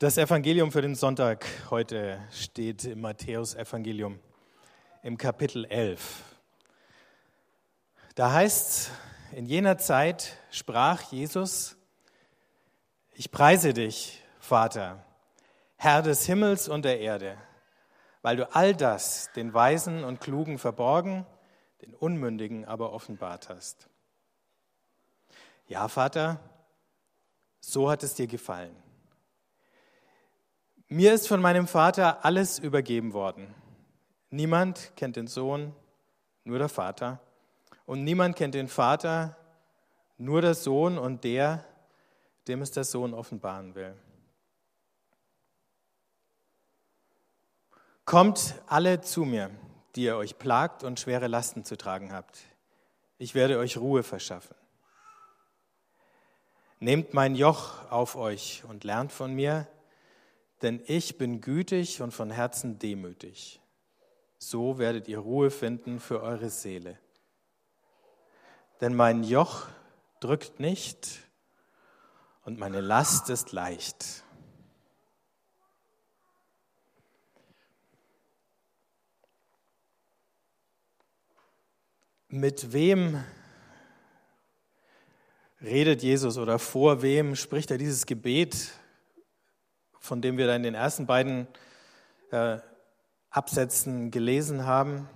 Das Evangelium für den Sonntag heute steht im Matthäus-Evangelium im Kapitel 11. Da heißt in jener Zeit sprach Jesus, ich preise dich, Vater, Herr des Himmels und der Erde, weil du all das den Weisen und Klugen verborgen, den Unmündigen aber offenbart hast. Ja, Vater, so hat es dir gefallen. Mir ist von meinem Vater alles übergeben worden. Niemand kennt den Sohn, nur der Vater. Und niemand kennt den Vater, nur der Sohn und der, dem es der Sohn offenbaren will. Kommt alle zu mir, die ihr euch plagt und schwere Lasten zu tragen habt. Ich werde euch Ruhe verschaffen. Nehmt mein Joch auf euch und lernt von mir, denn ich bin gütig und von Herzen demütig. So werdet ihr Ruhe finden für eure Seele. Denn mein Joch drückt nicht und meine Last ist leicht. Mit wem redet Jesus oder vor wem spricht er dieses Gebet von dem wir da in den ersten beiden äh, Absätzen gelesen haben.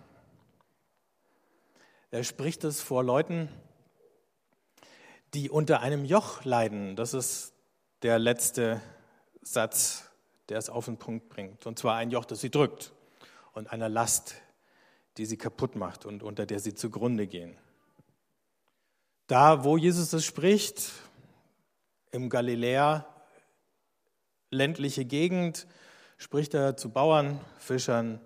Er spricht es vor Leuten, die unter einem Joch leiden. Das ist der letzte Satz, der es auf den Punkt bringt. Und zwar ein Joch, das sie drückt und einer Last, die sie kaputt macht und unter der sie zugrunde gehen. Da, wo Jesus es spricht, im Galiläa, ländliche Gegend spricht er zu Bauern, Fischern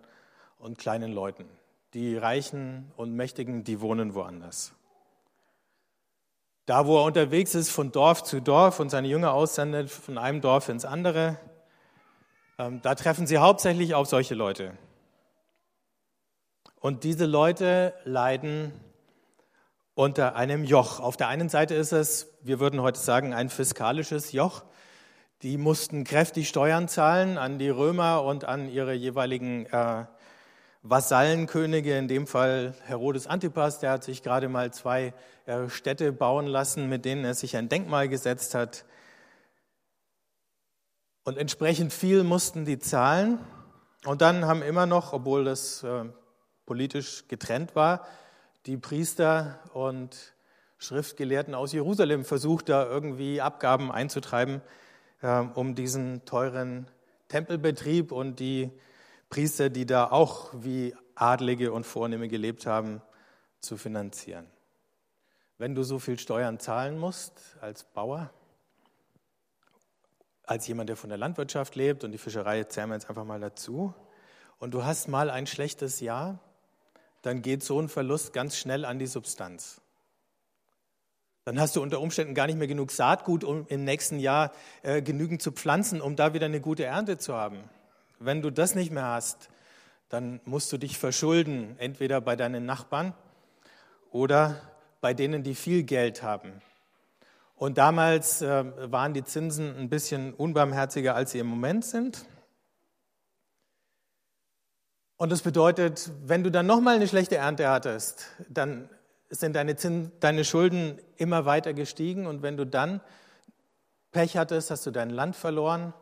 und kleinen Leuten. Die Reichen und Mächtigen, die wohnen woanders. Da, wo er unterwegs ist, von Dorf zu Dorf und seine Jünger aussendet, von einem Dorf ins andere, ähm, da treffen sie hauptsächlich auf solche Leute. Und diese Leute leiden unter einem Joch. Auf der einen Seite ist es, wir würden heute sagen, ein fiskalisches Joch. Die mussten kräftig Steuern zahlen an die Römer und an ihre jeweiligen äh, Vasallenkönige, in dem Fall Herodes Antipas, der hat sich gerade mal zwei äh, Städte bauen lassen, mit denen er sich ein Denkmal gesetzt hat. Und entsprechend viel mussten die zahlen. Und dann haben immer noch, obwohl das äh, politisch getrennt war, die Priester und Schriftgelehrten aus Jerusalem versucht, da irgendwie Abgaben einzutreiben um diesen teuren Tempelbetrieb und die Priester, die da auch wie Adlige und Vornehme gelebt haben, zu finanzieren. Wenn du so viel Steuern zahlen musst als Bauer, als jemand, der von der Landwirtschaft lebt und die Fischerei zählen wir jetzt einfach mal dazu, und du hast mal ein schlechtes Jahr, dann geht so ein Verlust ganz schnell an die Substanz. Dann hast du unter Umständen gar nicht mehr genug Saatgut, um im nächsten Jahr äh, genügend zu pflanzen, um da wieder eine gute Ernte zu haben. Wenn du das nicht mehr hast, dann musst du dich verschulden, entweder bei deinen Nachbarn oder bei denen, die viel Geld haben. Und damals äh, waren die Zinsen ein bisschen unbarmherziger, als sie im Moment sind. Und das bedeutet, wenn du dann nochmal eine schlechte Ernte hattest, dann sind deine, deine Schulden immer weiter gestiegen und wenn du dann Pech hattest, hast du dein Land verloren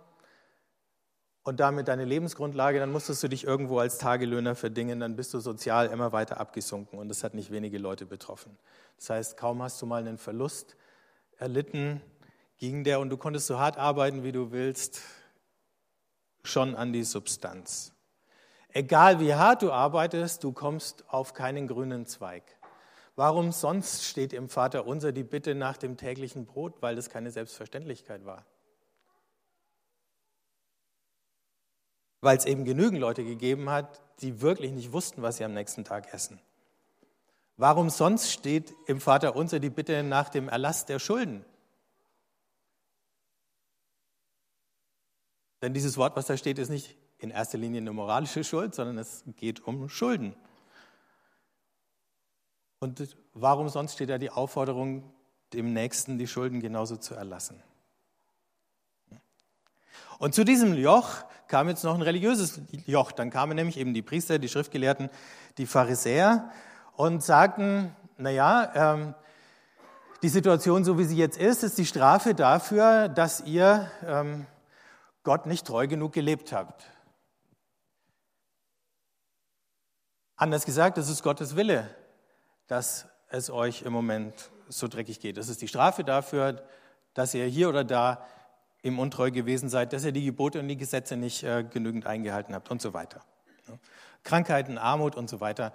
und damit deine Lebensgrundlage, dann musstest du dich irgendwo als Tagelöhner verdingen, dann bist du sozial immer weiter abgesunken und das hat nicht wenige Leute betroffen. Das heißt, kaum hast du mal einen Verlust erlitten, ging der und du konntest so hart arbeiten, wie du willst, schon an die Substanz. Egal wie hart du arbeitest, du kommst auf keinen grünen Zweig. Warum sonst steht im Vater unser die Bitte nach dem täglichen Brot? Weil das keine Selbstverständlichkeit war. Weil es eben genügend Leute gegeben hat, die wirklich nicht wussten, was sie am nächsten Tag essen. Warum sonst steht im Vater unser die Bitte nach dem Erlass der Schulden? Denn dieses Wort, was da steht, ist nicht in erster Linie eine moralische Schuld, sondern es geht um Schulden. Und warum sonst steht da die Aufforderung, dem Nächsten die Schulden genauso zu erlassen? Und zu diesem Joch kam jetzt noch ein religiöses Joch. Dann kamen nämlich eben die Priester, die Schriftgelehrten, die Pharisäer und sagten, naja, ähm, die Situation, so wie sie jetzt ist, ist die Strafe dafür, dass ihr ähm, Gott nicht treu genug gelebt habt. Anders gesagt, es ist Gottes Wille, dass es euch im Moment so dreckig geht. Das ist die Strafe dafür, dass ihr hier oder da im untreu gewesen seid, dass ihr die Gebote und die Gesetze nicht äh, genügend eingehalten habt und so weiter. Ja. Krankheiten, Armut und so weiter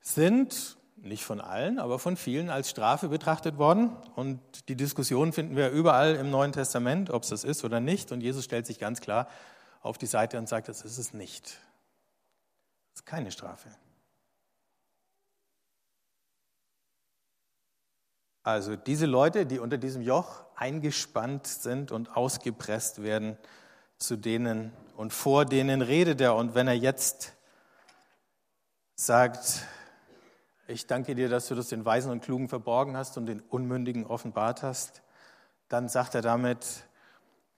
sind nicht von allen, aber von vielen als Strafe betrachtet worden. Und die Diskussion finden wir überall im Neuen Testament, ob es das ist oder nicht. Und Jesus stellt sich ganz klar auf die Seite und sagt, das ist es nicht. Das ist keine Strafe. Also diese Leute, die unter diesem Joch eingespannt sind und ausgepresst werden, zu denen und vor denen redet er. Und wenn er jetzt sagt, ich danke dir, dass du das den Weisen und Klugen verborgen hast und den Unmündigen offenbart hast, dann sagt er damit,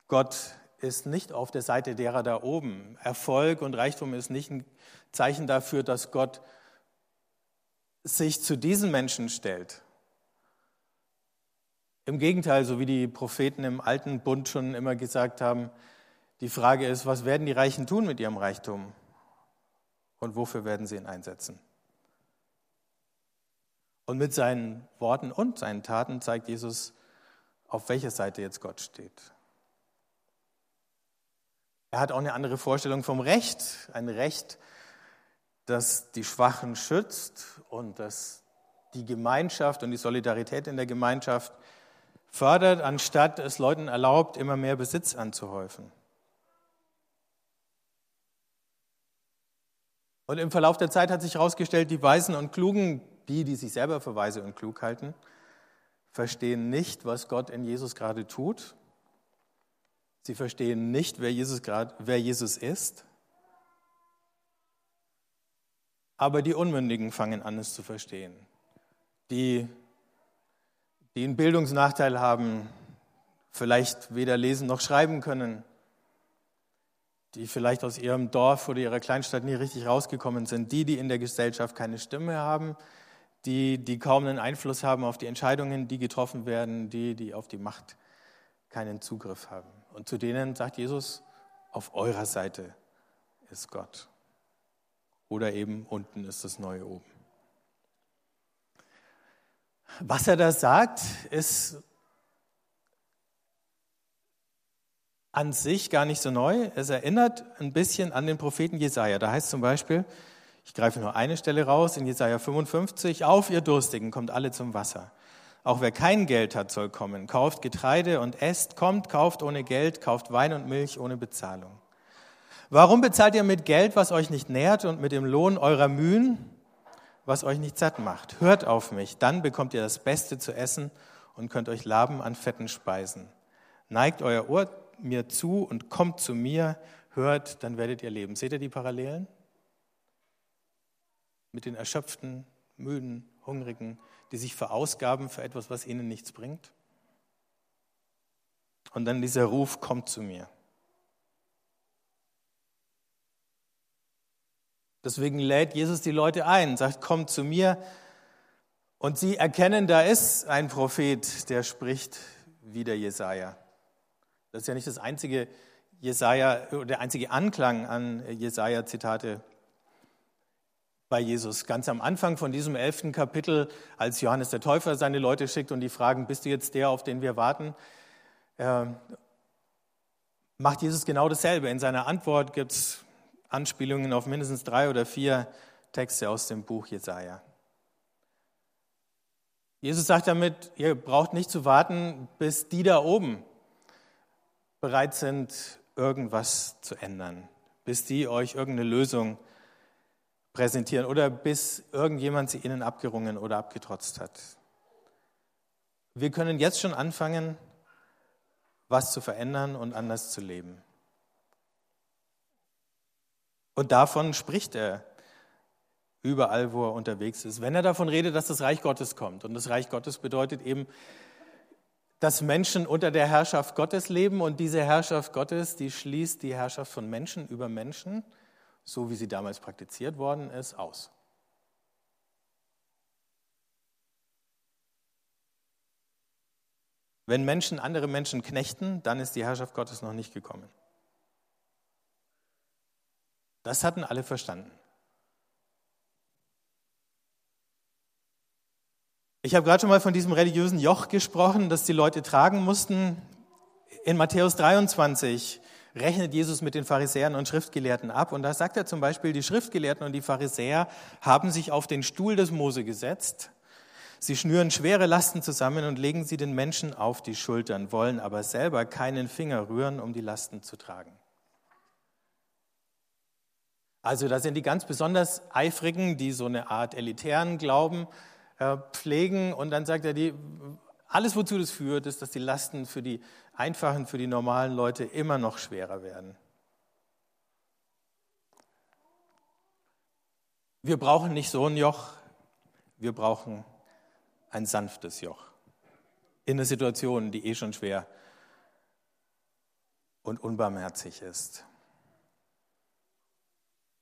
Gott ist nicht auf der Seite derer da oben. Erfolg und Reichtum ist nicht ein Zeichen dafür, dass Gott sich zu diesen Menschen stellt. Im Gegenteil, so wie die Propheten im alten Bund schon immer gesagt haben, die Frage ist, was werden die Reichen tun mit ihrem Reichtum und wofür werden sie ihn einsetzen? Und mit seinen Worten und seinen Taten zeigt Jesus, auf welcher Seite jetzt Gott steht. Er hat auch eine andere Vorstellung vom Recht, ein Recht, das die Schwachen schützt und das die Gemeinschaft und die Solidarität in der Gemeinschaft fördert, anstatt es Leuten erlaubt, immer mehr Besitz anzuhäufen. Und im Verlauf der Zeit hat sich herausgestellt, die Weisen und Klugen die, die sich selber für weise und klug halten, verstehen nicht, was Gott in Jesus gerade tut. Sie verstehen nicht, wer Jesus, grad, wer Jesus ist. Aber die Unmündigen fangen an, es zu verstehen. Die, die einen Bildungsnachteil haben, vielleicht weder lesen noch schreiben können, die vielleicht aus ihrem Dorf oder ihrer Kleinstadt nie richtig rausgekommen sind, die, die in der Gesellschaft keine Stimme haben, die, die kaum einen Einfluss haben auf die Entscheidungen, die getroffen werden, die, die auf die Macht keinen Zugriff haben. Und zu denen sagt Jesus, auf eurer Seite ist Gott. Oder eben unten ist das Neue oben. Was er da sagt, ist an sich gar nicht so neu. Es erinnert ein bisschen an den Propheten Jesaja. Da heißt zum Beispiel, ich greife nur eine Stelle raus in Jesaja 55. Auf, ihr Durstigen, kommt alle zum Wasser. Auch wer kein Geld hat, soll kommen. Kauft Getreide und esst. Kommt, kauft ohne Geld. Kauft Wein und Milch ohne Bezahlung. Warum bezahlt ihr mit Geld, was euch nicht nährt und mit dem Lohn eurer Mühen, was euch nicht satt macht? Hört auf mich, dann bekommt ihr das Beste zu essen und könnt euch laben an fetten Speisen. Neigt euer Ohr mir zu und kommt zu mir, hört, dann werdet ihr leben. Seht ihr die Parallelen? mit den erschöpften, müden, hungrigen, die sich verausgaben für etwas, was ihnen nichts bringt. Und dann dieser Ruf, kommt zu mir. Deswegen lädt Jesus die Leute ein, sagt, kommt zu mir. Und sie erkennen, da ist ein Prophet, der spricht wie der Jesaja. Das ist ja nicht das einzige Jesaja, der einzige Anklang an Jesaja-Zitate bei Jesus. Ganz am Anfang von diesem elften Kapitel, als Johannes der Täufer seine Leute schickt und die fragen, bist du jetzt der, auf den wir warten? Äh, macht Jesus genau dasselbe. In seiner Antwort gibt es Anspielungen auf mindestens drei oder vier Texte aus dem Buch Jesaja. Jesus sagt damit, ihr braucht nicht zu warten, bis die da oben bereit sind, irgendwas zu ändern, bis die euch irgendeine Lösung präsentieren oder bis irgendjemand sie ihnen abgerungen oder abgetrotzt hat. Wir können jetzt schon anfangen, was zu verändern und anders zu leben. Und davon spricht er überall, wo er unterwegs ist. Wenn er davon redet, dass das Reich Gottes kommt. Und das Reich Gottes bedeutet eben, dass Menschen unter der Herrschaft Gottes leben und diese Herrschaft Gottes, die schließt die Herrschaft von Menschen über Menschen, so wie sie damals praktiziert worden ist, aus. Wenn Menschen andere Menschen knechten, dann ist die Herrschaft Gottes noch nicht gekommen. Das hatten alle verstanden. Ich habe gerade schon mal von diesem religiösen Joch gesprochen, das die Leute tragen mussten. In Matthäus 23 rechnet Jesus mit den Pharisäern und Schriftgelehrten ab. Und da sagt er zum Beispiel, die Schriftgelehrten und die Pharisäer haben sich auf den Stuhl des Mose gesetzt. Sie schnüren schwere Lasten zusammen und legen sie den Menschen auf die Schultern, wollen aber selber keinen Finger rühren, um die Lasten zu tragen. Also da sind die ganz besonders eifrigen, die so eine Art elitären Glauben äh, pflegen. Und dann sagt er, die, alles wozu das führt, ist, dass die Lasten für die einfachen, für die normalen Leute immer noch schwerer werden. Wir brauchen nicht so ein Joch, wir brauchen ein sanftes Joch. In einer Situation, die eh schon schwer und unbarmherzig ist.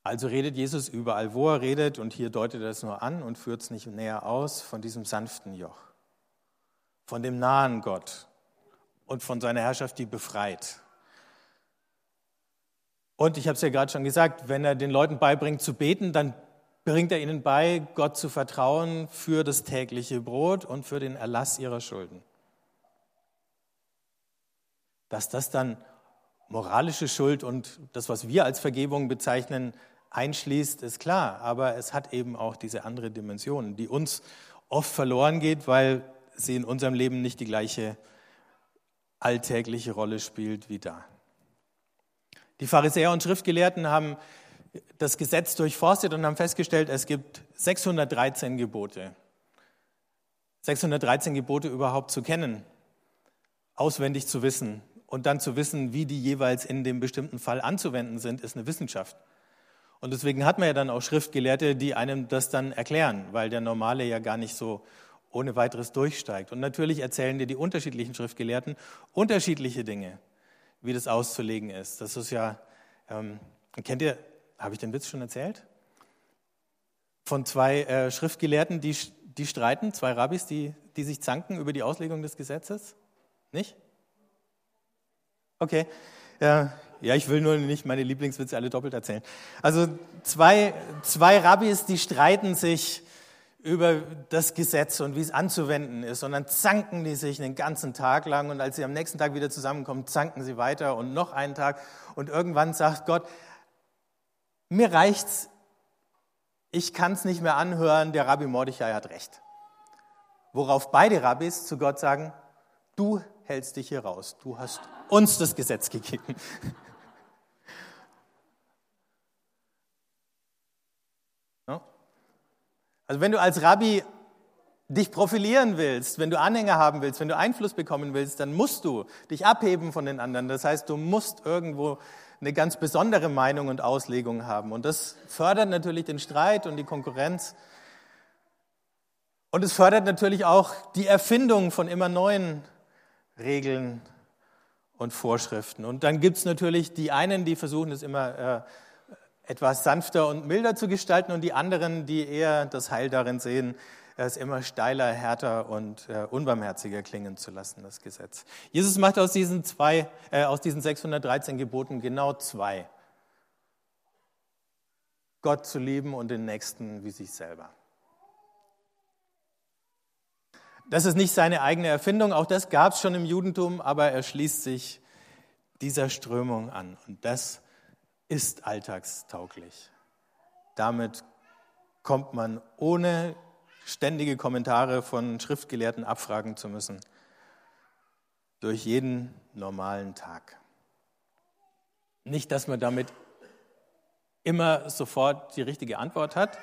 Also redet Jesus überall, wo er redet, und hier deutet er es nur an und führt es nicht näher aus, von diesem sanften Joch, von dem nahen Gott und von seiner Herrschaft, die befreit. Und ich habe es ja gerade schon gesagt, wenn er den Leuten beibringt zu beten, dann bringt er ihnen bei, Gott zu vertrauen für das tägliche Brot und für den Erlass ihrer Schulden. Dass das dann moralische Schuld und das, was wir als Vergebung bezeichnen, einschließt, ist klar. Aber es hat eben auch diese andere Dimension, die uns oft verloren geht, weil sie in unserem Leben nicht die gleiche alltägliche Rolle spielt wie da. Die Pharisäer und Schriftgelehrten haben das Gesetz durchforstet und haben festgestellt, es gibt 613 Gebote. 613 Gebote überhaupt zu kennen, auswendig zu wissen und dann zu wissen, wie die jeweils in dem bestimmten Fall anzuwenden sind, ist eine Wissenschaft. Und deswegen hat man ja dann auch Schriftgelehrte, die einem das dann erklären, weil der Normale ja gar nicht so ohne weiteres durchsteigt. Und natürlich erzählen dir die unterschiedlichen Schriftgelehrten unterschiedliche Dinge, wie das auszulegen ist. Das ist ja, ähm, kennt ihr, habe ich den Witz schon erzählt? Von zwei äh, Schriftgelehrten, die, die streiten, zwei Rabbis, die, die sich zanken über die Auslegung des Gesetzes? Nicht? Okay. Ja, ja, ich will nur nicht meine Lieblingswitze alle doppelt erzählen. Also zwei, zwei Rabbis, die streiten sich über das Gesetz und wie es anzuwenden ist. Und dann zanken die sich den ganzen Tag lang. Und als sie am nächsten Tag wieder zusammenkommen, zanken sie weiter und noch einen Tag. Und irgendwann sagt Gott, mir reicht's, ich kann es nicht mehr anhören, der Rabbi Mordechai hat recht. Worauf beide Rabbis zu Gott sagen, du hältst dich hier raus, du hast uns das Gesetz gegeben. Also wenn du als Rabbi dich profilieren willst, wenn du Anhänger haben willst, wenn du Einfluss bekommen willst, dann musst du dich abheben von den anderen. Das heißt, du musst irgendwo eine ganz besondere Meinung und Auslegung haben. Und das fördert natürlich den Streit und die Konkurrenz. Und es fördert natürlich auch die Erfindung von immer neuen Regeln und Vorschriften. Und dann gibt es natürlich die einen, die versuchen es immer äh, etwas sanfter und milder zu gestalten und die anderen, die eher das Heil darin sehen, es immer steiler, härter und äh, unbarmherziger klingen zu lassen, das Gesetz. Jesus macht aus diesen, zwei, äh, aus diesen 613 Geboten genau zwei. Gott zu lieben und den Nächsten wie sich selber. Das ist nicht seine eigene Erfindung, auch das gab es schon im Judentum, aber er schließt sich dieser Strömung an. Und das ist alltagstauglich. Damit kommt man ohne ständige Kommentare von Schriftgelehrten abfragen zu müssen, durch jeden normalen Tag. Nicht, dass man damit immer sofort die richtige Antwort hat,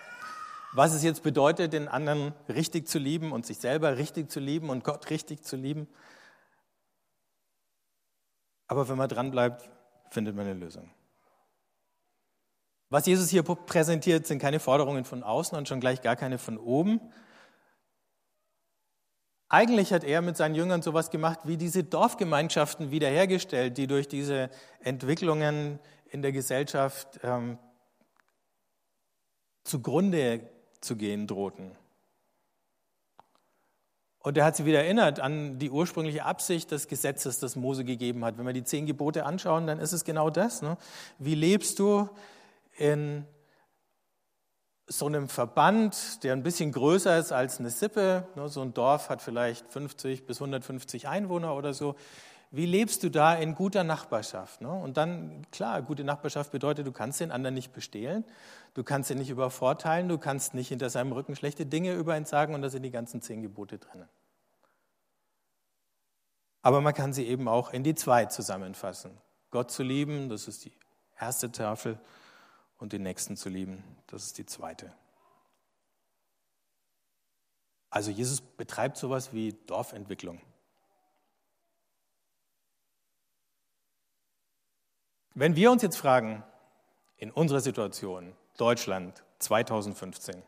was es jetzt bedeutet, den anderen richtig zu lieben und sich selber richtig zu lieben und Gott richtig zu lieben. Aber wenn man dranbleibt, findet man eine Lösung. Was Jesus hier präsentiert, sind keine Forderungen von außen und schon gleich gar keine von oben, Eigentlich hat er mit seinen Jüngern sowas gemacht wie diese Dorfgemeinschaften wiederhergestellt, die durch diese Entwicklungen in der Gesellschaft ähm, zugrunde zu gehen drohten. Und er hat sie wieder erinnert an die ursprüngliche Absicht des Gesetzes, das Mose gegeben hat. Wenn wir die zehn Gebote anschauen, dann ist es genau das. Ne? Wie lebst du in so einem Verband, der ein bisschen größer ist als eine Sippe? Ne? So ein Dorf hat vielleicht 50 bis 150 Einwohner oder so. Wie lebst du da in guter Nachbarschaft? Ne? Und dann, klar, gute Nachbarschaft bedeutet, du kannst den anderen nicht bestehlen, du kannst ihn nicht übervorteilen, du kannst nicht hinter seinem Rücken schlechte Dinge über ihn sagen und da sind die ganzen zehn Gebote drinnen. Aber man kann sie eben auch in die zwei zusammenfassen. Gott zu lieben, das ist die erste Tafel, und den Nächsten zu lieben, das ist die zweite. Also Jesus betreibt sowas wie Dorfentwicklung. Wenn wir uns jetzt fragen, in unserer Situation, Deutschland 2015,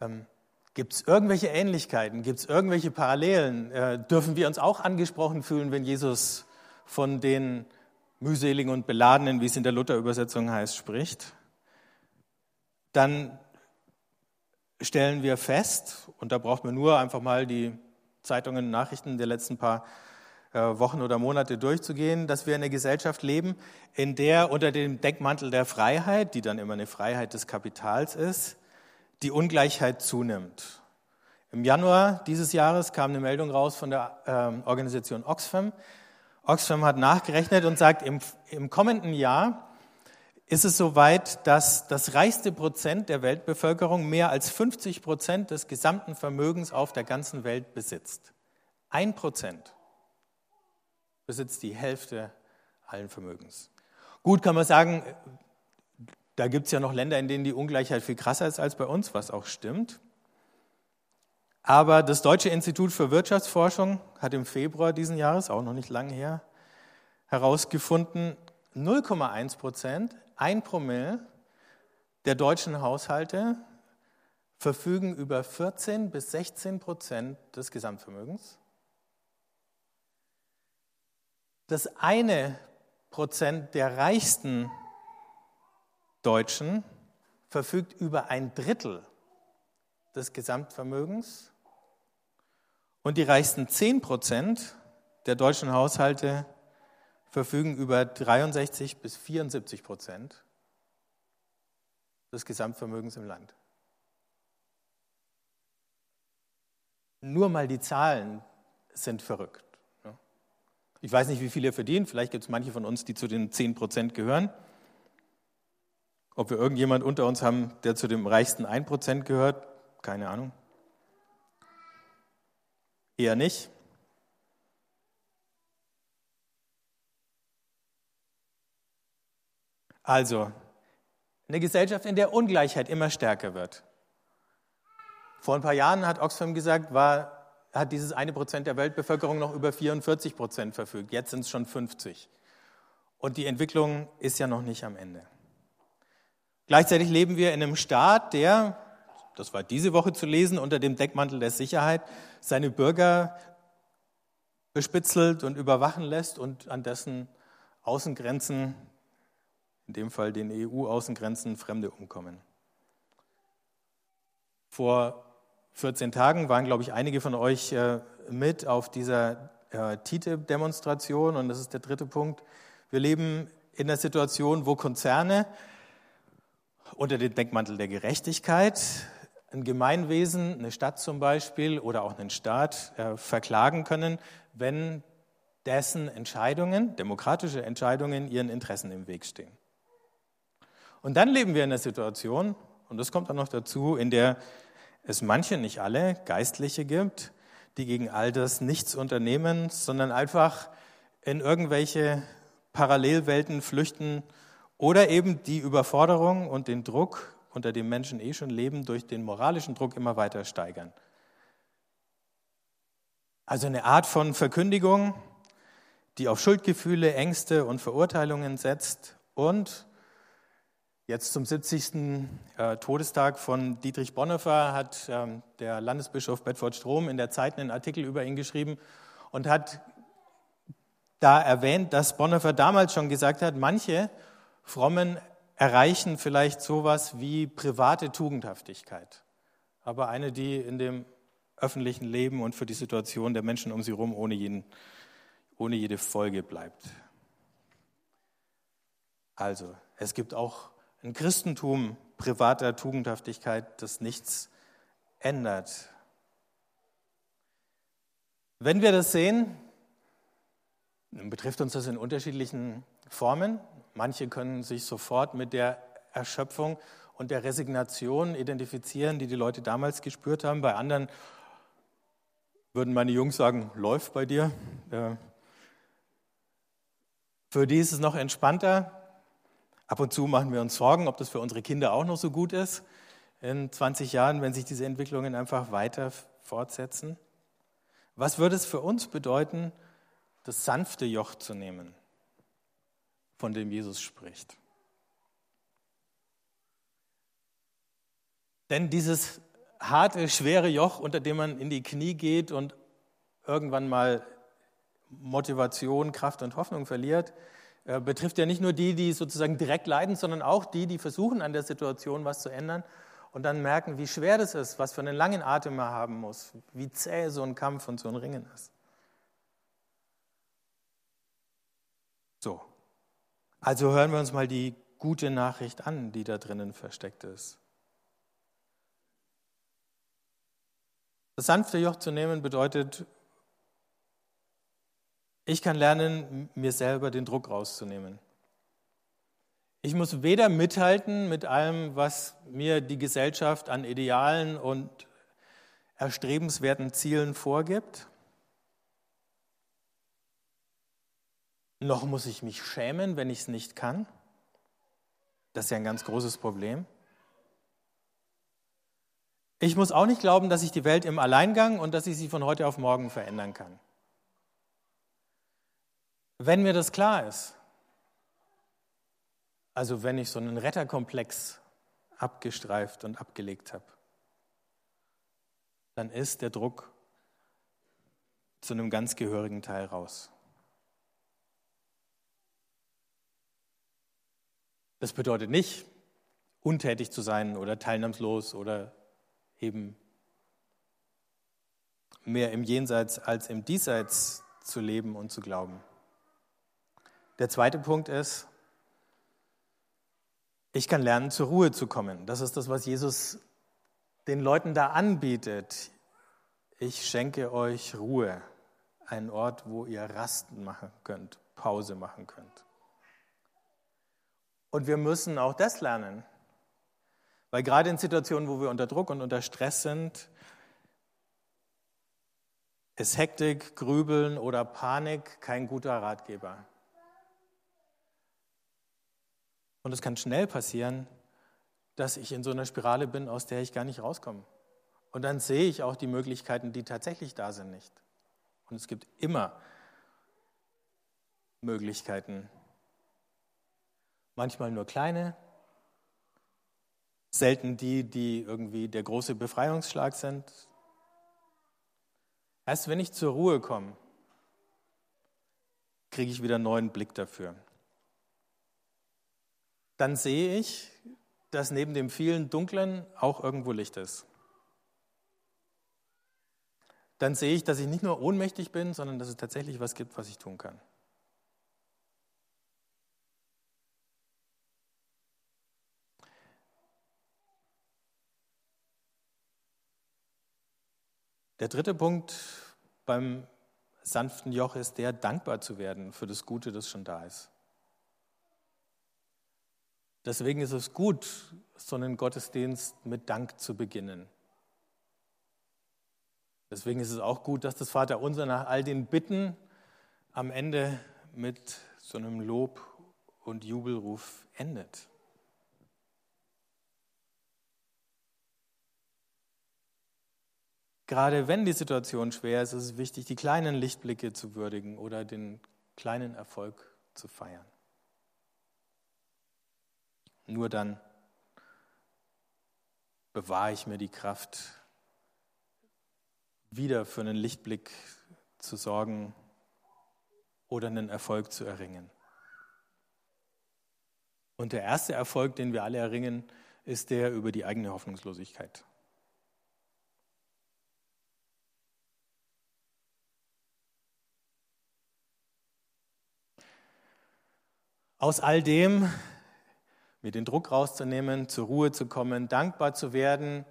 ähm, Gibt es irgendwelche Ähnlichkeiten? Gibt es irgendwelche Parallelen? Äh, dürfen wir uns auch angesprochen fühlen, wenn Jesus von den mühseligen und beladenen, wie es in der Luther-Übersetzung heißt, spricht? Dann stellen wir fest, und da braucht man nur einfach mal die Zeitungen und Nachrichten der letzten paar äh, Wochen oder Monate durchzugehen, dass wir in einer Gesellschaft leben, in der unter dem Deckmantel der Freiheit, die dann immer eine Freiheit des Kapitals ist, die Ungleichheit zunimmt. Im Januar dieses Jahres kam eine Meldung raus von der äh, Organisation Oxfam. Oxfam hat nachgerechnet und sagt, im, im kommenden Jahr ist es soweit, dass das reichste Prozent der Weltbevölkerung mehr als 50 Prozent des gesamten Vermögens auf der ganzen Welt besitzt. Ein Prozent besitzt die Hälfte allen Vermögens. Gut kann man sagen, da gibt es ja noch Länder, in denen die Ungleichheit viel krasser ist als bei uns, was auch stimmt. Aber das Deutsche Institut für Wirtschaftsforschung hat im Februar diesen Jahres, auch noch nicht lange her, herausgefunden, 0,1 Prozent, ein Promille der deutschen Haushalte verfügen über 14 bis 16 Prozent des Gesamtvermögens. Das eine Prozent der reichsten Deutschen verfügt über ein Drittel des Gesamtvermögens und die reichsten 10 Prozent der deutschen Haushalte verfügen über 63 bis 74 Prozent des Gesamtvermögens im Land. Nur mal die Zahlen sind verrückt. Ne? Ich weiß nicht, wie viele verdienen. Vielleicht gibt es manche von uns, die zu den 10 Prozent gehören. Ob wir irgendjemand unter uns haben, der zu dem reichsten 1% gehört, keine Ahnung. Eher nicht. Also, eine Gesellschaft, in der Ungleichheit immer stärker wird. Vor ein paar Jahren hat Oxfam gesagt, war, hat dieses eine Prozent der Weltbevölkerung noch über 44 Prozent verfügt. Jetzt sind es schon 50. Und die Entwicklung ist ja noch nicht am Ende. Gleichzeitig leben wir in einem Staat, der, das war diese Woche zu lesen, unter dem Deckmantel der Sicherheit seine Bürger bespitzelt und überwachen lässt und an dessen Außengrenzen, in dem Fall den EU-Außengrenzen, Fremde umkommen. Vor 14 Tagen waren, glaube ich, einige von euch äh, mit auf dieser äh, TTIP-Demonstration und das ist der dritte Punkt. Wir leben in einer Situation, wo Konzerne unter dem Deckmantel der Gerechtigkeit ein Gemeinwesen, eine Stadt zum Beispiel oder auch einen Staat äh, verklagen können, wenn dessen Entscheidungen, demokratische Entscheidungen, ihren Interessen im Weg stehen. Und dann leben wir in einer Situation, und das kommt dann noch dazu, in der es manche, nicht alle, Geistliche gibt, die gegen all das nichts unternehmen, sondern einfach in irgendwelche Parallelwelten flüchten oder eben die Überforderung und den Druck, unter dem Menschen eh schon leben, durch den moralischen Druck immer weiter steigern. Also eine Art von Verkündigung, die auf Schuldgefühle, Ängste und Verurteilungen setzt und Jetzt zum 70. Äh, Todestag von Dietrich Bonhoeffer hat ähm, der Landesbischof Bedford Strom in der Zeit einen Artikel über ihn geschrieben und hat da erwähnt, dass Bonhoeffer damals schon gesagt hat, manche Frommen erreichen vielleicht sowas wie private Tugendhaftigkeit, aber eine, die in dem öffentlichen Leben und für die Situation der Menschen um sie herum ohne, ohne jede Folge bleibt. Also, es gibt auch ein Christentum privater Tugendhaftigkeit, das nichts ändert. Wenn wir das sehen, betrifft uns das in unterschiedlichen Formen. Manche können sich sofort mit der Erschöpfung und der Resignation identifizieren, die die Leute damals gespürt haben. Bei anderen würden meine Jungs sagen, läuft bei dir. Für die ist es noch entspannter. Ab und zu machen wir uns Sorgen, ob das für unsere Kinder auch noch so gut ist in 20 Jahren, wenn sich diese Entwicklungen einfach weiter fortsetzen. Was würde es für uns bedeuten, das sanfte Joch zu nehmen, von dem Jesus spricht? Denn dieses harte, schwere Joch, unter dem man in die Knie geht und irgendwann mal Motivation, Kraft und Hoffnung verliert, äh, betrifft ja nicht nur die, die sozusagen direkt leiden, sondern auch die, die versuchen an der Situation was zu ändern und dann merken, wie schwer das ist, was für einen langen Atem man haben muss, wie zäh so ein Kampf und so ein Ringen ist. So, also hören wir uns mal die gute Nachricht an, die da drinnen versteckt ist. Das sanfte Joch zu nehmen bedeutet ich kann lernen, mir selber den Druck rauszunehmen. Ich muss weder mithalten mit allem, was mir die Gesellschaft an Idealen und erstrebenswerten Zielen vorgibt, noch muss ich mich schämen, wenn ich es nicht kann. Das ist ja ein ganz großes Problem. Ich muss auch nicht glauben, dass ich die Welt im Alleingang und dass ich sie von heute auf morgen verändern kann. Wenn mir das klar ist, also wenn ich so einen Retterkomplex abgestreift und abgelegt habe, dann ist der Druck zu einem ganz gehörigen Teil raus. Das bedeutet nicht, untätig zu sein oder teilnahmslos oder eben mehr im Jenseits als im Diesseits zu leben und zu glauben. Der zweite Punkt ist, ich kann lernen, zur Ruhe zu kommen. Das ist das, was Jesus den Leuten da anbietet. Ich schenke euch Ruhe, einen Ort, wo ihr Rasten machen könnt, Pause machen könnt. Und wir müssen auch das lernen, weil gerade in Situationen, wo wir unter Druck und unter Stress sind, ist Hektik, Grübeln oder Panik kein guter Ratgeber. Und es kann schnell passieren, dass ich in so einer Spirale bin, aus der ich gar nicht rauskomme. Und dann sehe ich auch die Möglichkeiten, die tatsächlich da sind, nicht. Und es gibt immer Möglichkeiten. Manchmal nur kleine, selten die, die irgendwie der große Befreiungsschlag sind. Erst wenn ich zur Ruhe komme, kriege ich wieder einen neuen Blick dafür dann sehe ich, dass neben dem vielen Dunklen auch irgendwo Licht ist. Dann sehe ich, dass ich nicht nur ohnmächtig bin, sondern dass es tatsächlich was gibt, was ich tun kann. Der dritte Punkt beim sanften Joch ist der, dankbar zu werden für das Gute, das schon da ist. Deswegen ist es gut, so einen Gottesdienst mit Dank zu beginnen. Deswegen ist es auch gut, dass das Vaterunser nach all den Bitten am Ende mit so einem Lob und Jubelruf endet. Gerade wenn die Situation schwer ist, ist es wichtig, die kleinen Lichtblicke zu würdigen oder den kleinen Erfolg zu feiern. Nur dann bewahre ich mir die Kraft, wieder für einen Lichtblick zu sorgen oder einen Erfolg zu erringen. Und der erste Erfolg, den wir alle erringen, ist der über die eigene Hoffnungslosigkeit. Aus all dem, mir den Druck rauszunehmen, zur Ruhe zu kommen, dankbar zu werden,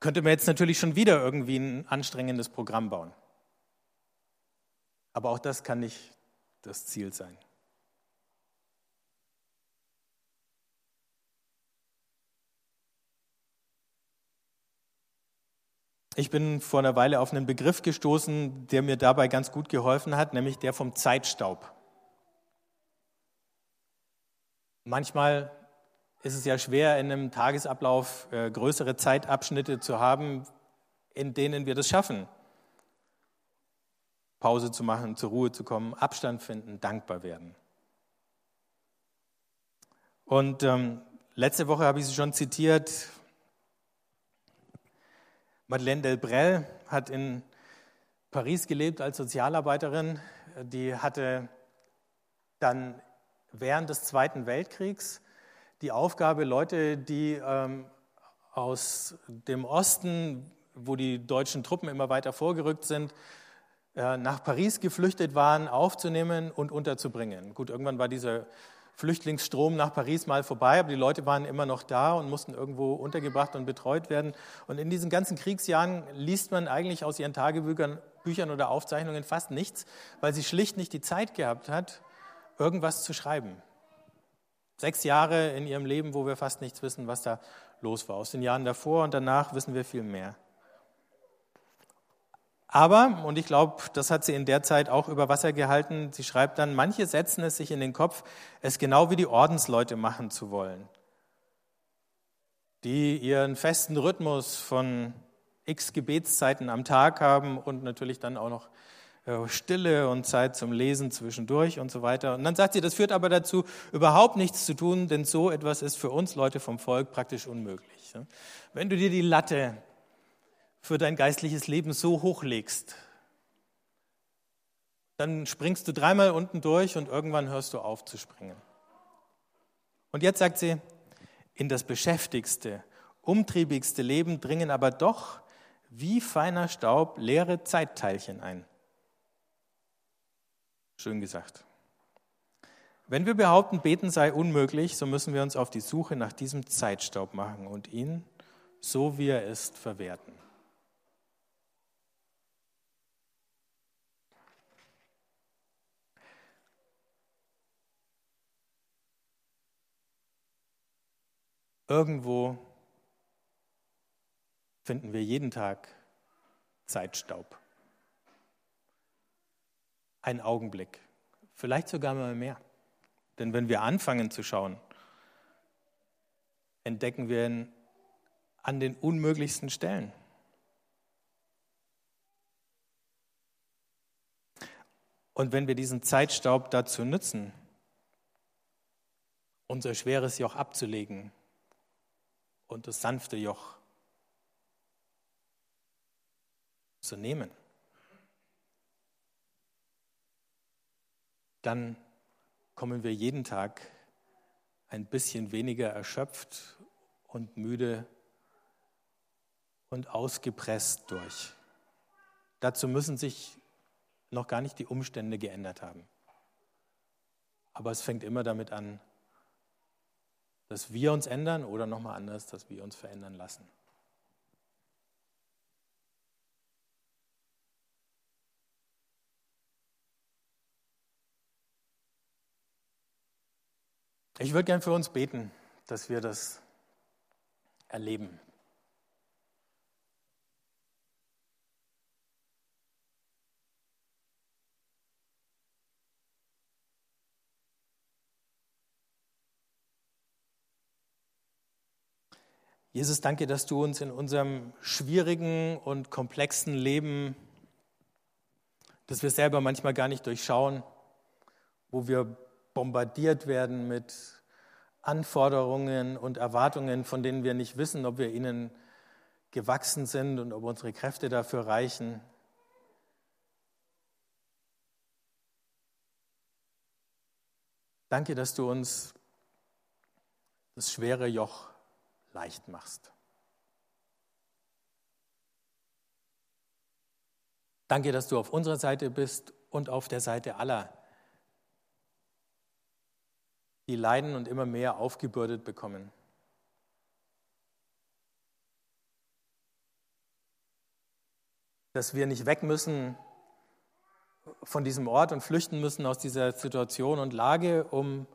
könnte man jetzt natürlich schon wieder irgendwie ein anstrengendes Programm bauen. Aber auch das kann nicht das Ziel sein. Ich bin vor einer Weile auf einen Begriff gestoßen, der mir dabei ganz gut geholfen hat, nämlich der vom Zeitstaub. Manchmal ist es ja schwer, in einem Tagesablauf äh, größere Zeitabschnitte zu haben, in denen wir das schaffen. Pause zu machen, zur Ruhe zu kommen, Abstand finden, dankbar werden. Und ähm, letzte Woche habe ich sie schon zitiert. Madeleine Delbrel hat in Paris gelebt als Sozialarbeiterin. Die hatte dann während des Zweiten Weltkriegs die Aufgabe, Leute, die ähm, aus dem Osten, wo die deutschen Truppen immer weiter vorgerückt sind, äh, nach Paris geflüchtet waren, aufzunehmen und unterzubringen. Gut, irgendwann war dieser Flüchtlingsstrom nach Paris mal vorbei, aber die Leute waren immer noch da und mussten irgendwo untergebracht und betreut werden. Und in diesen ganzen Kriegsjahren liest man eigentlich aus ihren Tagebüchern Büchern oder Aufzeichnungen fast nichts, weil sie schlicht nicht die Zeit gehabt hat, irgendwas zu schreiben. Sechs Jahre in ihrem Leben, wo wir fast nichts wissen, was da los war. Aus den Jahren davor und danach wissen wir viel mehr. Aber, und ich glaube, das hat sie in der Zeit auch über Wasser gehalten, sie schreibt dann, manche setzen es sich in den Kopf, es genau wie die Ordensleute machen zu wollen, die ihren festen Rhythmus von x Gebetszeiten am Tag haben und natürlich dann auch noch Stille und Zeit zum Lesen zwischendurch und so weiter. Und dann sagt sie, das führt aber dazu, überhaupt nichts zu tun, denn so etwas ist für uns Leute vom Volk praktisch unmöglich. Wenn du dir die Latte für dein geistliches Leben so hochlegst, dann springst du dreimal unten durch und irgendwann hörst du auf zu springen. Und jetzt sagt sie, in das beschäftigste, umtriebigste Leben dringen aber doch wie feiner Staub leere Zeitteilchen ein. Schön gesagt. Wenn wir behaupten, beten sei unmöglich, so müssen wir uns auf die Suche nach diesem Zeitstaub machen und ihn, so wie er ist, verwerten. Irgendwo finden wir jeden Tag Zeitstaub ein Augenblick, vielleicht sogar mal mehr. Denn wenn wir anfangen zu schauen, entdecken wir ihn an den unmöglichsten Stellen. Und wenn wir diesen Zeitstaub dazu nutzen, unser schweres Joch abzulegen und das sanfte Joch zu nehmen, dann kommen wir jeden Tag ein bisschen weniger erschöpft und müde und ausgepresst durch. Dazu müssen sich noch gar nicht die Umstände geändert haben. Aber es fängt immer damit an, dass wir uns ändern oder nochmal anders, dass wir uns verändern lassen. Ich würde gern für uns beten, dass wir das erleben. Jesus, danke, dass du uns in unserem schwierigen und komplexen Leben, das wir selber manchmal gar nicht durchschauen, wo wir bombardiert werden mit Anforderungen und Erwartungen, von denen wir nicht wissen, ob wir ihnen gewachsen sind und ob unsere Kräfte dafür reichen. Danke, dass du uns das schwere Joch leicht machst. Danke, dass du auf unserer Seite bist und auf der Seite aller, die leiden und immer mehr aufgebürdet bekommen. Dass wir nicht weg müssen von diesem Ort und flüchten müssen aus dieser Situation und Lage, um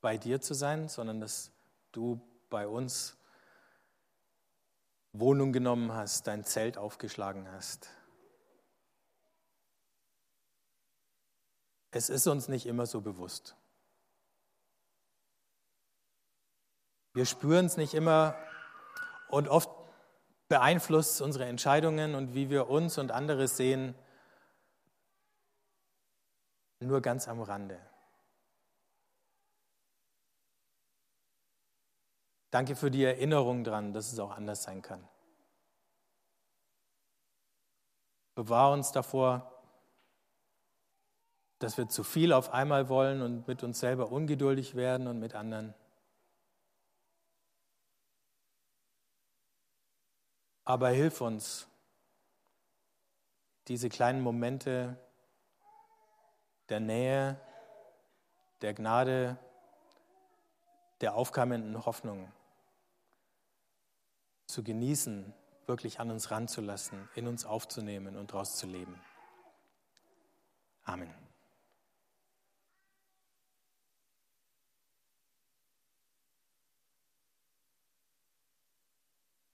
bei dir zu sein, sondern dass du bei uns Wohnung genommen hast, dein Zelt aufgeschlagen hast. Es ist uns nicht immer so bewusst. Wir spüren es nicht immer und oft beeinflusst unsere Entscheidungen und wie wir uns und andere sehen, nur ganz am Rande. Danke für die Erinnerung daran, dass es auch anders sein kann. Bewahr uns davor, dass wir zu viel auf einmal wollen und mit uns selber ungeduldig werden und mit anderen. Aber hilf uns, diese kleinen Momente der Nähe, der Gnade, der aufkeimenden Hoffnung zu genießen, wirklich an uns ranzulassen, in uns aufzunehmen und daraus zu leben. Amen.